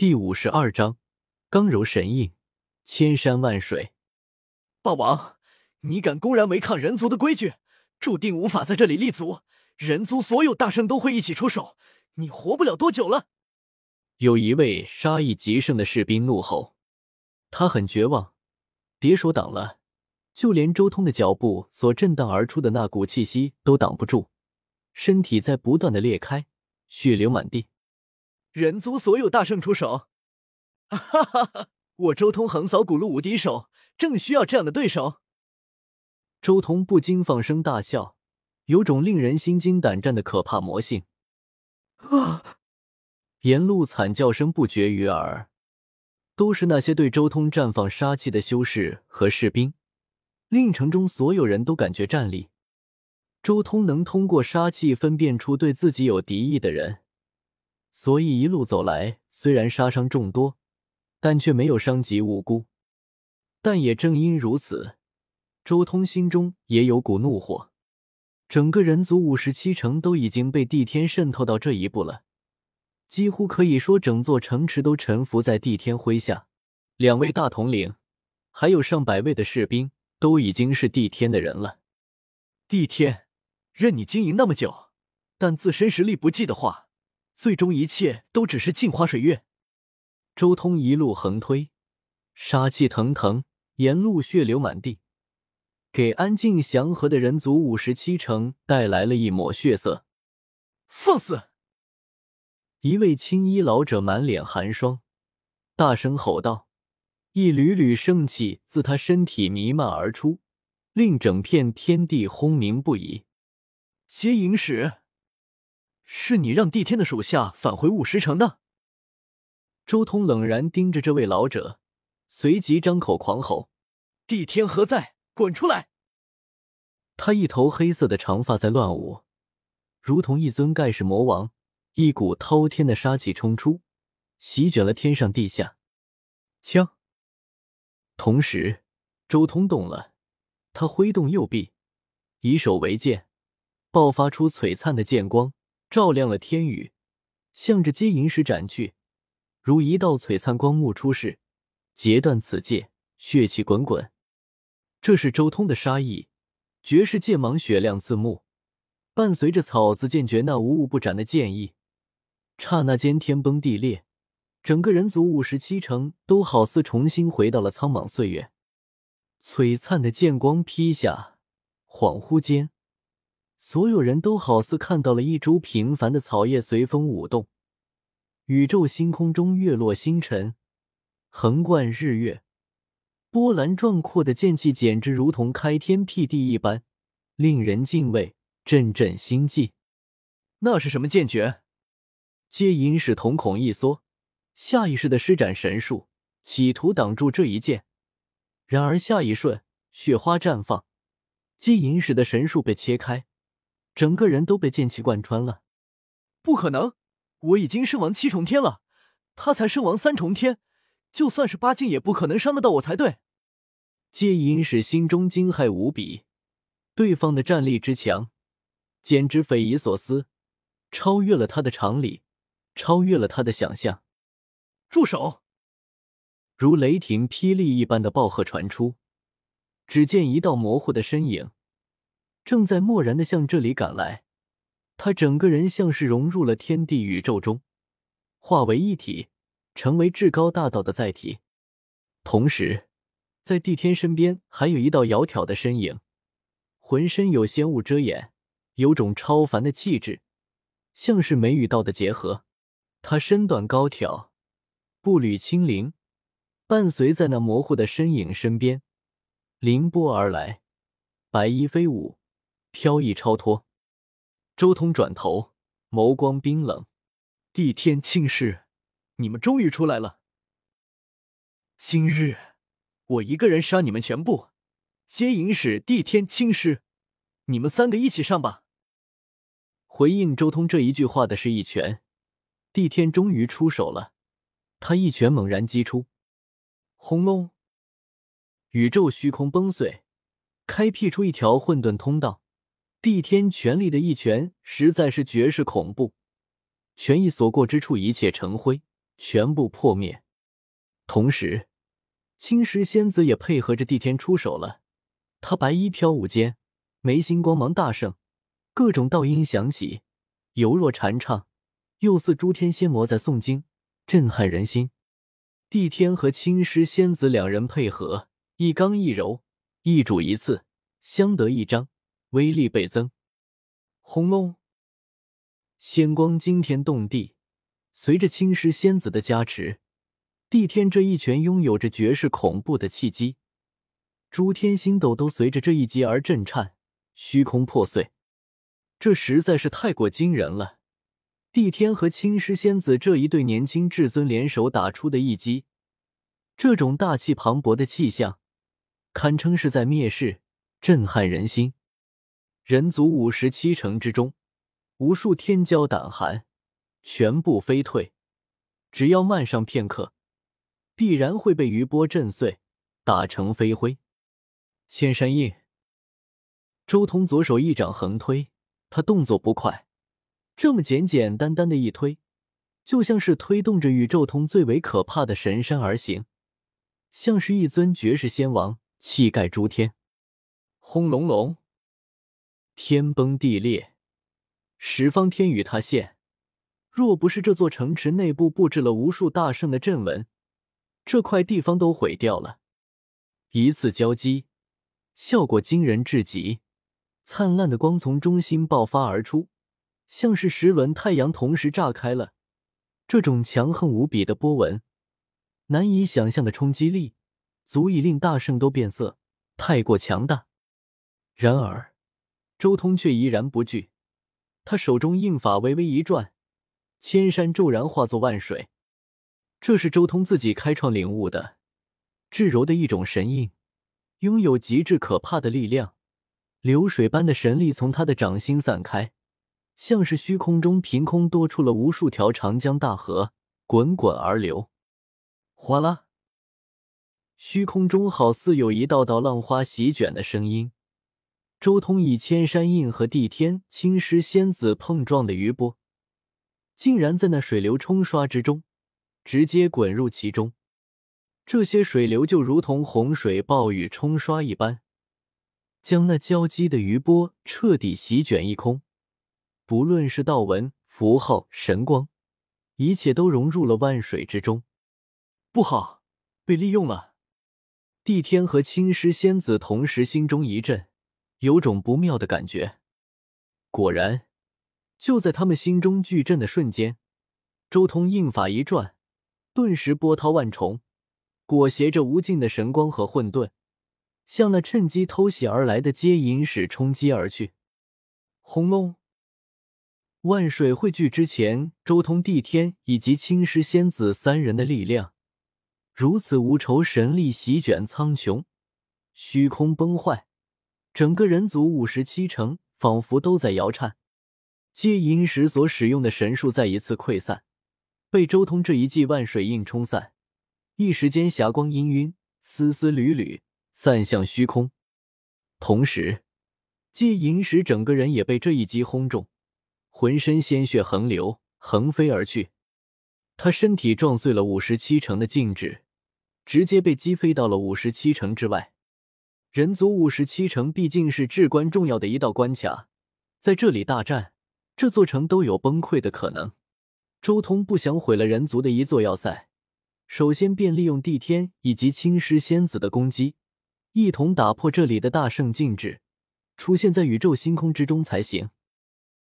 第五十二章，刚柔神印，千山万水。霸王，你敢公然违抗人族的规矩，注定无法在这里立足。人族所有大圣都会一起出手，你活不了多久了。有一位杀意极盛的士兵怒吼，他很绝望，别说挡了，就连周通的脚步所震荡而出的那股气息都挡不住，身体在不断的裂开，血流满地。人族所有大圣出手，哈哈哈！我周通横扫古路无敌手，正需要这样的对手。周通不禁放声大笑，有种令人心惊胆战的可怕魔性。啊！沿路惨叫声不绝于耳，都是那些对周通绽放杀气的修士和士兵，令城中所有人都感觉战栗。周通能通过杀气分辨出对自己有敌意的人，所以一路走来，虽然杀伤众多，但却没有伤及无辜。但也正因如此，周通心中也有股怒火。整个人族五十七城都已经被帝天渗透到这一步了。几乎可以说，整座城池都臣服在帝天麾下。两位大统领，还有上百位的士兵，都已经是帝天的人了。帝天，任你经营那么久，但自身实力不济的话，最终一切都只是镜花水月。周通一路横推，杀气腾腾，沿路血流满地，给安静祥和的人族五十七城带来了一抹血色。放肆！一位青衣老者满脸寒霜，大声吼道：“一缕缕圣气自他身体弥漫而出，令整片天地轰鸣不已。”接引使，是你让帝天的属下返回五十城的？周通冷然盯着这位老者，随即张口狂吼：“帝天何在？滚出来！”他一头黑色的长发在乱舞，如同一尊盖世魔王。一股滔天的杀气冲出，席卷了天上地下。枪。同时，周通动了，他挥动右臂，以手为剑，爆发出璀璨的剑光，照亮了天宇，向着接引石斩去，如一道璀璨光幕出世，截断此界，血气滚滚。这是周通的杀意，绝世剑芒血亮刺目，伴随着草字剑诀那无物不斩的剑意。刹那间，天崩地裂，整个人族五十七城都好似重新回到了苍茫岁月。璀璨的剑光劈下，恍惚间，所有人都好似看到了一株平凡的草叶随风舞动。宇宙星空中，月落星辰，横贯日月，波澜壮阔的剑气简直如同开天辟地一般，令人敬畏，阵阵心悸。那是什么剑诀？接引使瞳孔一缩，下意识的施展神术，企图挡住这一剑。然而下一瞬，雪花绽放，接引使的神术被切开，整个人都被剑气贯穿了。不可能！我已经圣王七重天了，他才圣王三重天，就算是八境也不可能伤得到我才对。接引使心中惊骇无比，对方的战力之强，简直匪夷所思，超越了他的常理。超越了他的想象。住手！如雷霆霹雳一般的暴喝传出，只见一道模糊的身影正在漠然的向这里赶来。他整个人像是融入了天地宇宙中，化为一体，成为至高大道的载体。同时，在帝天身边还有一道窈窕的身影，浑身有仙雾遮掩，有种超凡的气质，像是美与道的结合。他身段高挑，步履轻灵，伴随在那模糊的身影身边，凌波而来，白衣飞舞，飘逸超脱。周通转头，眸光冰冷：“帝天庆氏，你们终于出来了！今日我一个人杀你们全部！接引使帝天庆氏，你们三个一起上吧！”回应周通这一句话的是一拳。帝天终于出手了，他一拳猛然击出，轰隆！宇宙虚空崩碎，开辟出一条混沌通道。帝天全力的一拳实在是绝世恐怖，拳意所过之处，一切成灰，全部破灭。同时，青石仙子也配合着帝天出手了。他白衣飘舞间，眉心光芒大盛，各种道音响起，犹若禅唱，又似诸天仙魔在诵经，震撼人心。帝天和青狮仙子两人配合，一刚一柔，一主一次，相得益彰，威力倍增。轰隆！仙光惊天动地。随着青狮仙子的加持，帝天这一拳拥有着绝世恐怖的气机，诸天星斗都随着这一击而震颤，虚空破碎。这实在是太过惊人了！帝天和青狮仙子这一对年轻至尊联手打出的一击，这种大气磅礴的气象，堪称是在灭世，震撼人心。人族五十七城之中，无数天骄胆寒，全部飞退。只要慢上片刻，必然会被余波震碎，打成飞灰。千山印，周通左手一掌横推，他动作不快，这么简简单单的一推，就像是推动着宇宙通最为可怕的神山而行，像是一尊绝世仙王，气盖诸天。轰隆隆。天崩地裂，十方天宇塌陷。若不是这座城池内部布置了无数大圣的阵纹，这块地方都毁掉了。一次交击，效果惊人至极，灿烂的光从中心爆发而出，像是十轮太阳同时炸开了。这种强横无比的波纹，难以想象的冲击力，足以令大圣都变色，太过强大。然而。周通却依然不惧，他手中印法微微一转，千山骤然化作万水。这是周通自己开创领悟的，至柔的一种神印，拥有极致可怕的力量。流水般的神力从他的掌心散开，像是虚空中凭空多出了无数条长江大河，滚滚而流。哗啦，虚空中好似有一道道浪花席卷的声音。周通以千山印和地天青狮仙子碰撞的余波，竟然在那水流冲刷之中，直接滚入其中。这些水流就如同洪水暴雨冲刷一般，将那交击的余波彻底席卷一空。不论是道纹、符号、神光，一切都融入了万水之中。不好，被利用了！地天和青狮仙子同时心中一震。有种不妙的感觉。果然，就在他们心中巨震的瞬间，周通印法一转，顿时波涛万重，裹挟着无尽的神光和混沌，向那趁机偷袭而来的接引使冲击而去。轰隆！万水汇聚之前，周通、帝天以及青狮仙子三人的力量，如此无仇神力席卷苍穹，虚空崩坏。整个人族五十七城仿佛都在摇颤，接银时所使用的神术再一次溃散，被周通这一记万水印冲散，一时间霞光氤氲，丝丝缕缕散向虚空。同时，接引时整个人也被这一击轰中，浑身鲜血横流，横飞而去。他身体撞碎了五十七城的禁制，直接被击飞到了五十七城之外。人族五十七城毕竟是至关重要的一道关卡，在这里大战，这座城都有崩溃的可能。周通不想毁了人族的一座要塞，首先便利用帝天以及青狮仙子的攻击，一同打破这里的大圣禁制，出现在宇宙星空之中才行。